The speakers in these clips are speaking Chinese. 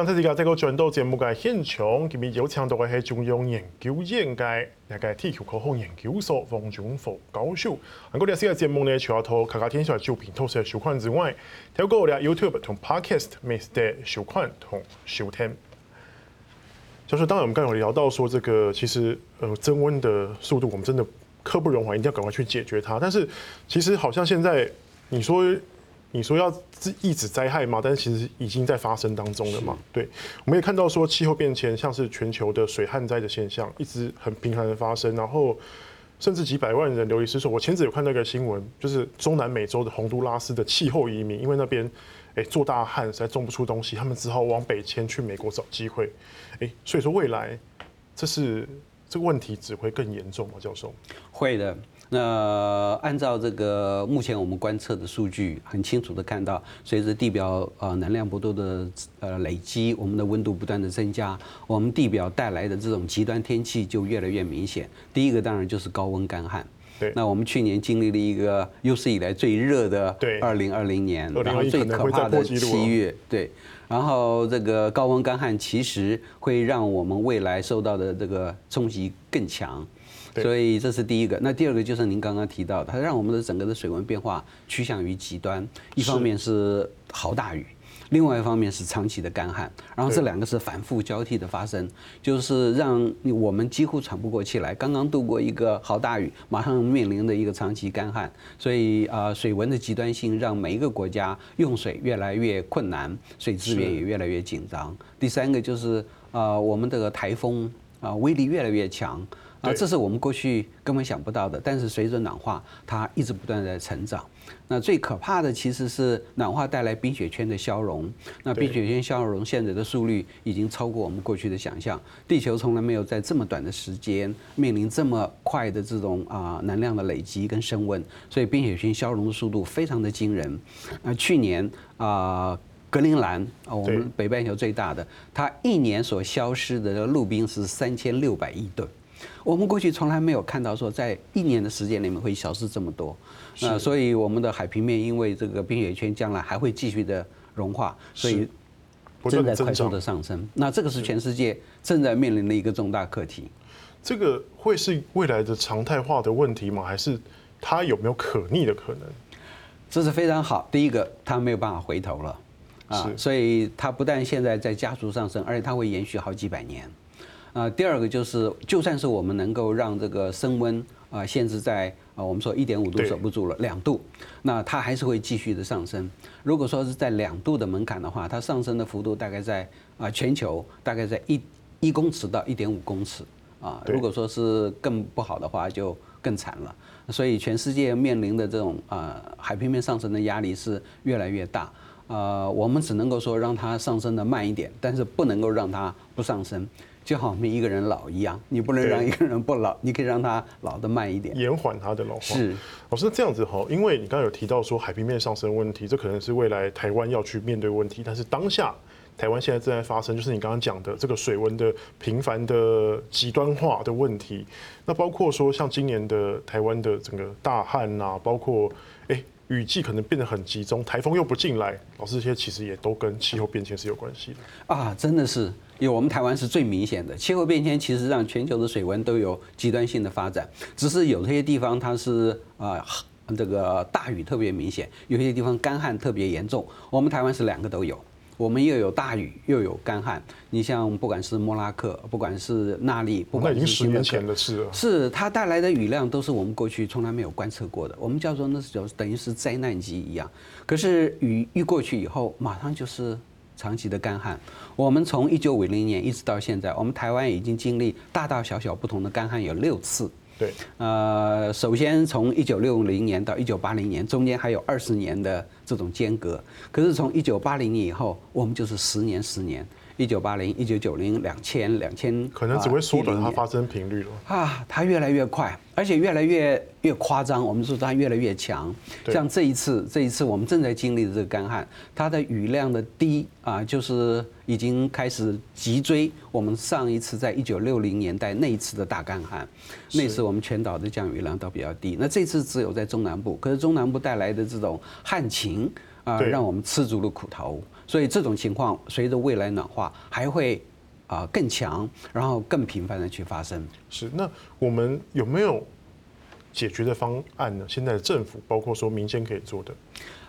刚才这个这个转到节目嘅现场，今日有请到嘅系中央研究院嘅那个地球科学研究所黄忠福教授。我哋呢个节目呢，除了透过客家天下照片、透视收看之外，透过我哋 YouTube 同 Podcast 每时的收看同收听。就是当然，我们刚才有聊到说，这个其实呃增温的速度，我们真的刻不容缓，一定要赶快去解决它。但是其实好像现在你说。你说要抑制灾害嘛？但是其实已经在发生当中了嘛？对，我们也看到说气候变迁，像是全球的水旱灾的现象，一直很频繁的发生，然后甚至几百万人流离失所。我前阵有看到一个新闻，就是中南美洲的洪都拉斯的气候移民，因为那边诶做大旱实在种不出东西，他们只好往北迁去美国找机会。诶，所以说未来这是这个问题只会更严重吗？教授？会的。那按照这个目前我们观测的数据，很清楚的看到，随着地表呃能量不断的呃累积，我们的温度不断的增加，我们地表带来的这种极端天气就越来越明显。第一个当然就是高温干旱。对。那我们去年经历了一个有史以来最热的二零二零年，然后最可怕的七月。对。然后这个高温干旱其实会让我们未来受到的这个冲击更强。所以这是第一个，那第二个就是您刚刚提到的，它让我们的整个的水文变化趋向于极端，一方面是豪大雨，另外一方面是长期的干旱，然后这两个是反复交替的发生，就是让我们几乎喘不过气来。刚刚度过一个豪大雨，马上面临的一个长期干旱，所以啊，水文的极端性让每一个国家用水越来越困难，水资源也越来越紧张。第三个就是啊，我们这个台风啊威力越来越强。啊，这是我们过去根本想不到的。但是随着暖化，它一直不断在成长。那最可怕的其实是暖化带来冰雪圈的消融。那冰雪圈消融现在的速率已经超过我们过去的想象。地球从来没有在这么短的时间面临这么快的这种啊能量的累积跟升温。所以冰雪圈消融的速度非常的惊人。那去年啊，格陵兰啊，我们北半球最大的，它一年所消失的陆冰是三千六百亿吨。我们过去从来没有看到说，在一年的时间里面会消失这么多，那所以我们的海平面因为这个冰雪圈将来还会继续的融化，所以正在快速的上升。那这个是全世界正在面临的一个重大课题。这个会是未来的常态化的问题吗？还是它有没有可逆的可能？这是非常好。第一个，它没有办法回头了啊，所以它不但现在在加速上升，而且它会延续好几百年。啊，第二个就是，就算是我们能够让这个升温啊限制在啊，我们说一点五度守不住了，两度，那它还是会继续的上升。如果说是在两度的门槛的话，它上升的幅度大概在啊全球大概在一一公尺到一点五公尺啊。如果说是更不好的话，就更惨了。所以全世界面临的这种啊海平面上升的压力是越来越大。啊，我们只能够说让它上升的慢一点，但是不能够让它不上升。就好，我们一个人老一样，你不能让一个人不老，你可以让他老得慢一点，延缓他的老化。是，老师这样子哈，因为你刚刚有提到说海平面上升问题，这可能是未来台湾要去面对问题。但是当下台湾现在正在发生，就是你刚刚讲的这个水温的频繁的极端化的问题。那包括说像今年的台湾的整个大旱呐，包括哎。雨季可能变得很集中，台风又不进来，老师这些其实也都跟气候变迁是有关系的啊，真的是，因为我们台湾是最明显的气候变迁，其实让全球的水温都有极端性的发展，只是有些地方它是啊这个大雨特别明显，有些地方干旱特别严重，我们台湾是两个都有。我们又有大雨，又有干旱。你像不管是莫拉克，不管是纳利，不管是十年前的事了，是它带来的雨量都是我们过去从来没有观测过的。我们叫做那是就等于是灾难级一样。可是雨一过去以后，马上就是长期的干旱。我们从一九五零年一直到现在，我们台湾已经经历大大小小不同的干旱有六次。对，呃，首先从一九六零年到一九八零年，中间还有二十年的这种间隔。可是从一九八零年以后，我们就是十年十年。一九八零、一九九零、两千、两千，可能只会缩短它发生频率了啊！它越来越快，而且越来越越夸张。我们说它越来越强。像这一次，这一次我们正在经历的这个干旱，它的雨量的低啊，就是已经开始急追我们上一次在一九六零年代那一次的大干旱。那次我们全岛的降雨量都比较低。那这次只有在中南部，可是中南部带来的这种旱情啊，让我们吃足了苦头。所以这种情况随着未来暖化还会啊更强，然后更频繁的去发生。是，那我们有没有解决的方案呢？现在的政府，包括说民间可以做的。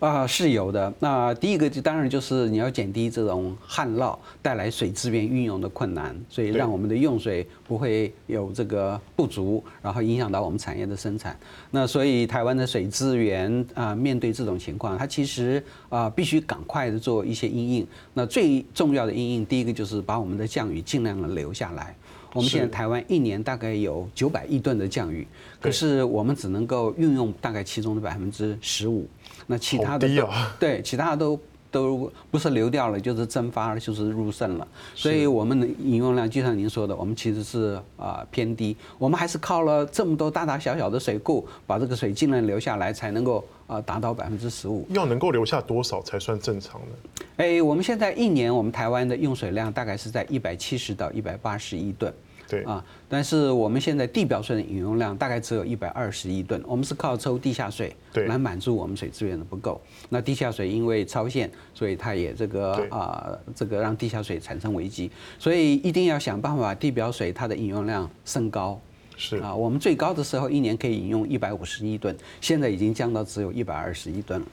啊，是有的。那第一个就当然就是你要减低这种旱涝带来水资源运用的困难，所以让我们的用水不会有这个不足，然后影响到我们产业的生产。那所以台湾的水资源啊，面对这种情况，它其实啊必须赶快的做一些因应。那最重要的因应，第一个就是把我们的降雨尽量的留下来。我们现在台湾一年大概有九百亿吨的降雨，可是我们只能够运用大概其中的百分之十五，那其他的啊。对，其他的都都不是流掉了，就是蒸发了，就是入渗了。所以我们的饮用量，就像您说的，我们其实是啊偏低，我们还是靠了这么多大大小小的水库，把这个水尽量留下来，才能够啊达到百分之十五。要能够留下多少才算正常呢？哎，我们现在一年我们台湾的用水量大概是在一百七十到一百八十亿吨。对啊，但是我们现在地表水的饮用量大概只有一百二十亿吨，我们是靠抽地下水来满足我们水资源的不够。那地下水因为超限，所以它也这个啊，这个让地下水产生危机，所以一定要想办法把地表水它的饮用量升高。是啊，我们最高的时候一年可以饮用一百五十亿吨，现在已经降到只有一百二十亿吨了。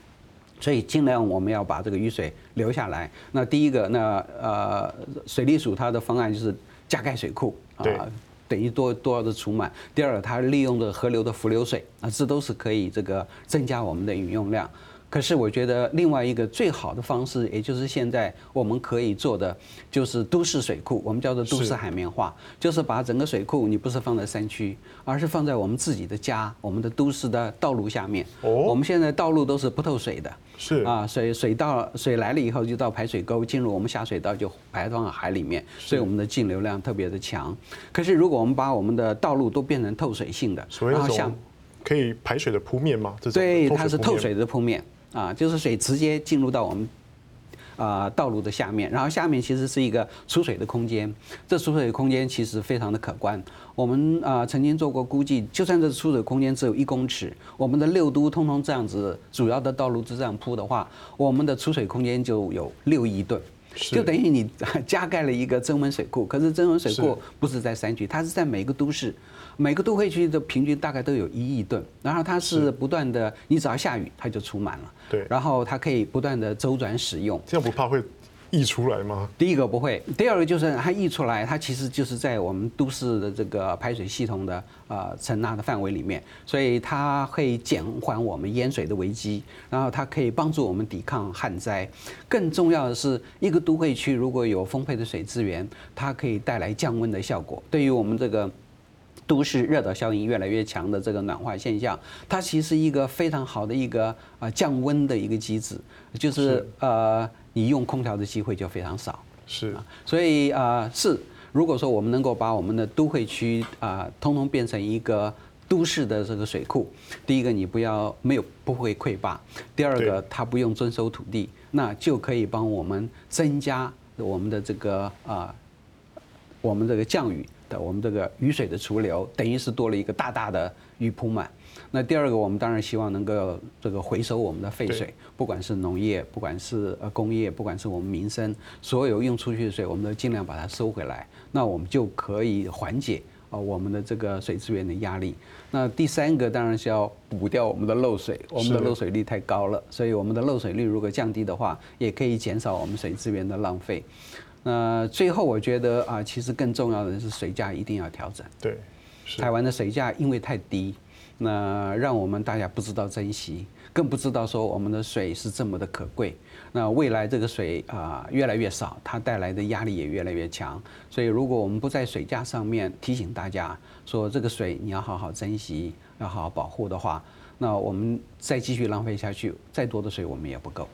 所以尽量我们要把这个雨水留下来。那第一个，那呃水利署它的方案就是加盖水库。啊，等于多多的储满。第二，它利用的河流的浮流水啊，这都是可以这个增加我们的饮用量。可是我觉得另外一个最好的方式，也就是现在我们可以做的，就是都市水库，我们叫做都市海绵化，就是把整个水库，你不是放在山区，而是放在我们自己的家，我们的都市的道路下面。哦，我们现在道路都是不透水的，是啊，水水到水来了以后就到排水沟，进入我们下水道就排到海里面，所以我们的径流量特别的强。可是如果我们把我们的道路都变成透水性的，然后像可以排水的铺面吗？这种对，它是透水的铺面。啊，就是水直接进入到我们啊道路的下面，然后下面其实是一个储水的空间。这储水空间其实非常的可观。我们啊曾经做过估计，就算这储水空间只有一公尺，我们的六都通通这样子，主要的道路就这样铺的话，我们的储水空间就有六亿吨，就等于你 加盖了一个增温水库。可是增温水库不是在山区，它是在每个都市。每个都会区的平均大概都有一亿吨，然后它是不断的，你只要下雨它就储满了。对，然后它可以不断的周转使用。这样不怕会溢出来吗？第一个不会，第二个就是它溢出来，它其实就是在我们都市的这个排水系统的呃承纳的范围里面，所以它会减缓我们淹水的危机，然后它可以帮助我们抵抗旱灾。更重要的是，一个都会区如果有丰沛的水资源，它可以带来降温的效果，对于我们这个。都市热岛效应越来越强的这个暖化现象，它其实一个非常好的一个呃降温的一个机制，就是呃你用空调的机会就非常少。是啊，所以啊是，如果说我们能够把我们的都会区啊通通变成一个都市的这个水库，第一个你不要没有不会溃坝，第二个它不用征收土地，那就可以帮我们增加我们的这个啊我们这个降雨。的我们这个雨水的储留，等于是多了一个大大的雨铺满。那第二个，我们当然希望能够这个回收我们的废水，不管是农业，不管是呃工业，不管是我们民生，所有用出去的水，我们都尽量把它收回来。那我们就可以缓解啊我们的这个水资源的压力。那第三个当然是要补掉我们的漏水，我们的漏水率太高了，所以我们的漏水率如果降低的话，也可以减少我们水资源的浪费。那最后我觉得啊，其实更重要的是水价一定要调整。对，台湾的水价因为太低，那让我们大家不知道珍惜，更不知道说我们的水是这么的可贵。那未来这个水啊越来越少，它带来的压力也越来越强。所以如果我们不在水价上面提醒大家说这个水你要好好珍惜，要好好保护的话，那我们再继续浪费下去，再多的水我们也不够。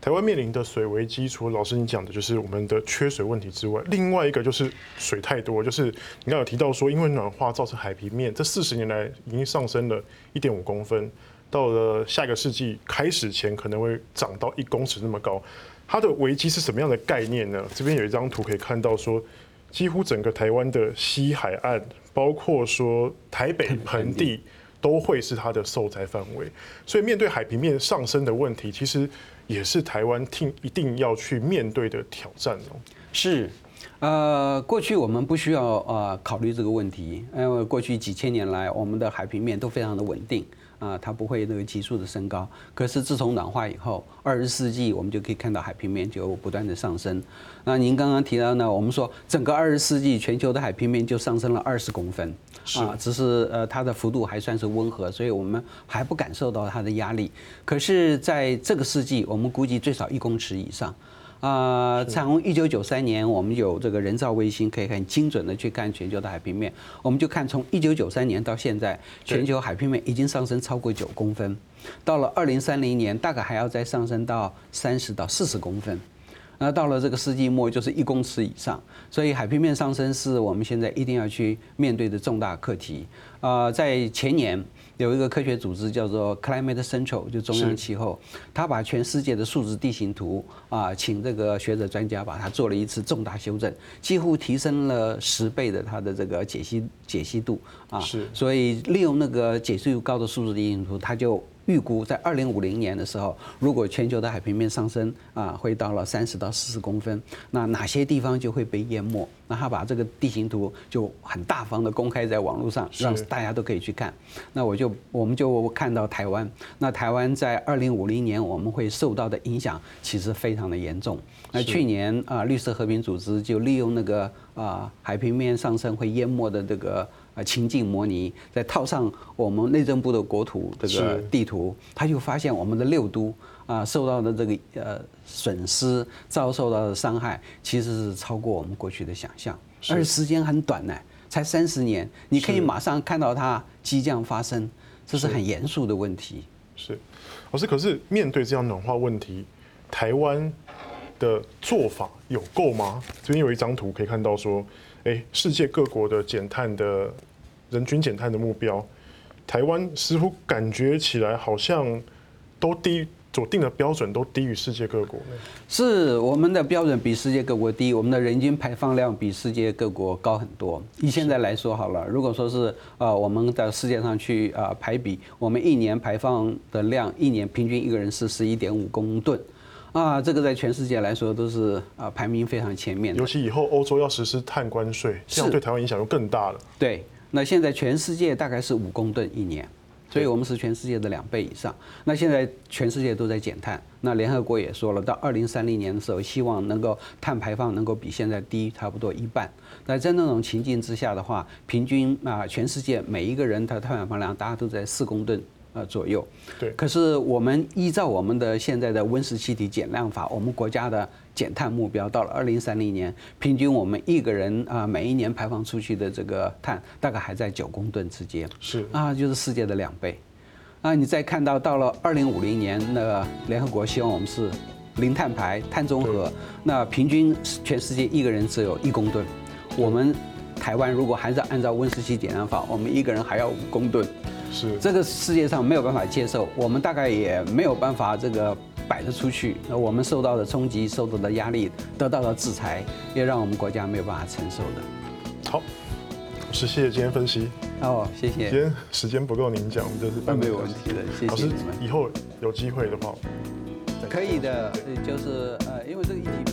台湾面临的水危机，除了老师你讲的，就是我们的缺水问题之外，另外一个就是水太多。就是你刚刚有提到说，因为暖化造成海平面这四十年来已经上升了一点五公分，到了下一个世纪开始前可能会涨到一公尺那么高。它的危机是什么样的概念呢？这边有一张图可以看到说，几乎整个台湾的西海岸，包括说台北盆地。都会是它的受灾范围。所以面对海平面上升的问题，其实也是台湾听一定要去面对的挑战哦。是，呃，过去我们不需要呃考虑这个问题，因为过去几千年来，我们的海平面都非常的稳定。啊，它不会那个急速的升高。可是自从暖化以后，二十世纪我们就可以看到海平面就不断的上升。那您刚刚提到呢，我们说整个二十世纪全球的海平面就上升了二十公分，啊，只是呃它的幅度还算是温和，所以我们还不感受到它的压力。可是在这个世纪，我们估计最少一公尺以上。啊，从一九九三年，我们有这个人造卫星，可以很精准的去看全球的海平面。我们就看从一九九三年到现在，全球海平面已经上升超过九公分，到了二零三零年，大概还要再上升到三十到四十公分。那到了这个世纪末，就是一公尺以上。所以海平面上升是我们现在一定要去面对的重大课题。啊，在前年。有一个科学组织叫做 Climate Central，就中央气候，他把全世界的数字地形图啊，请这个学者专家把它做了一次重大修正，几乎提升了十倍的它的这个解析解析度啊。是。所以利用那个解析度高的数字地形图，它就。预估在二零五零年的时候，如果全球的海平面上升啊，会到了三十到四十公分，那哪些地方就会被淹没？那他把这个地形图就很大方的公开在网络上，让大家都可以去看。那我就我们就看到台湾，那台湾在二零五零年我们会受到的影响其实非常的严重。那去年啊，绿色和平组织就利用那个啊海平面上升会淹没的这个。啊，情境模拟，再套上我们内政部的国土这个地图，他就发现我们的六都啊受到的这个呃损失，遭受到的伤害，其实是超过我们过去的想象，而且时间很短呢，才三十年，你可以马上看到它即将发生，这是很严肃的问题。是，老师，可是面对这样暖化问题，台湾的做法有够吗？这边有一张图可以看到说。哎，世界各国的减碳的人均减碳的目标，台湾似乎感觉起来好像都低，所定的标准都低于世界各国。是我们的标准比世界各国低，我们的人均排放量比世界各国高很多。以现在来说好了，如果说是呃我们在世界上去啊排比，我们一年排放的量，一年平均一个人是十一点五公吨。啊，这个在全世界来说都是啊排名非常前面的。尤其以后欧洲要实施碳关税，这样对台湾影响就更大了。对，那现在全世界大概是五公吨一年，所以我们是全世界的两倍以上。那现在全世界都在减碳，那联合国也说了，到二零三零年的时候，希望能够碳排放能够比现在低差不多一半。那在那种情境之下的话，平均啊全世界每一个人他的碳排放量大家都在四公吨。呃，左右。对。可是我们依照我们的现在的温室气体减量法，我们国家的减碳目标到了二零三零年，平均我们一个人啊，每一年排放出去的这个碳大概还在九公吨之间。是。啊，就是世界的两倍。啊，你再看到到了二零五零年，那个联合国希望我们是零碳排、碳中和，那平均全世界一个人只有一公吨，我们台湾如果还是按照温室气体减量法，我们一个人还要五公吨。是这个世界上没有办法接受，我们大概也没有办法这个摆得出去。那我们受到的冲击、受到的压力、得到的制裁，也让我们国家没有办法承受的。好，是谢谢今天分析。哦，谢谢。今天时间不够您讲，我们就是半没有问题的。谢谢。老师，以后有机会的话，可以的，就是呃，因为这个议题。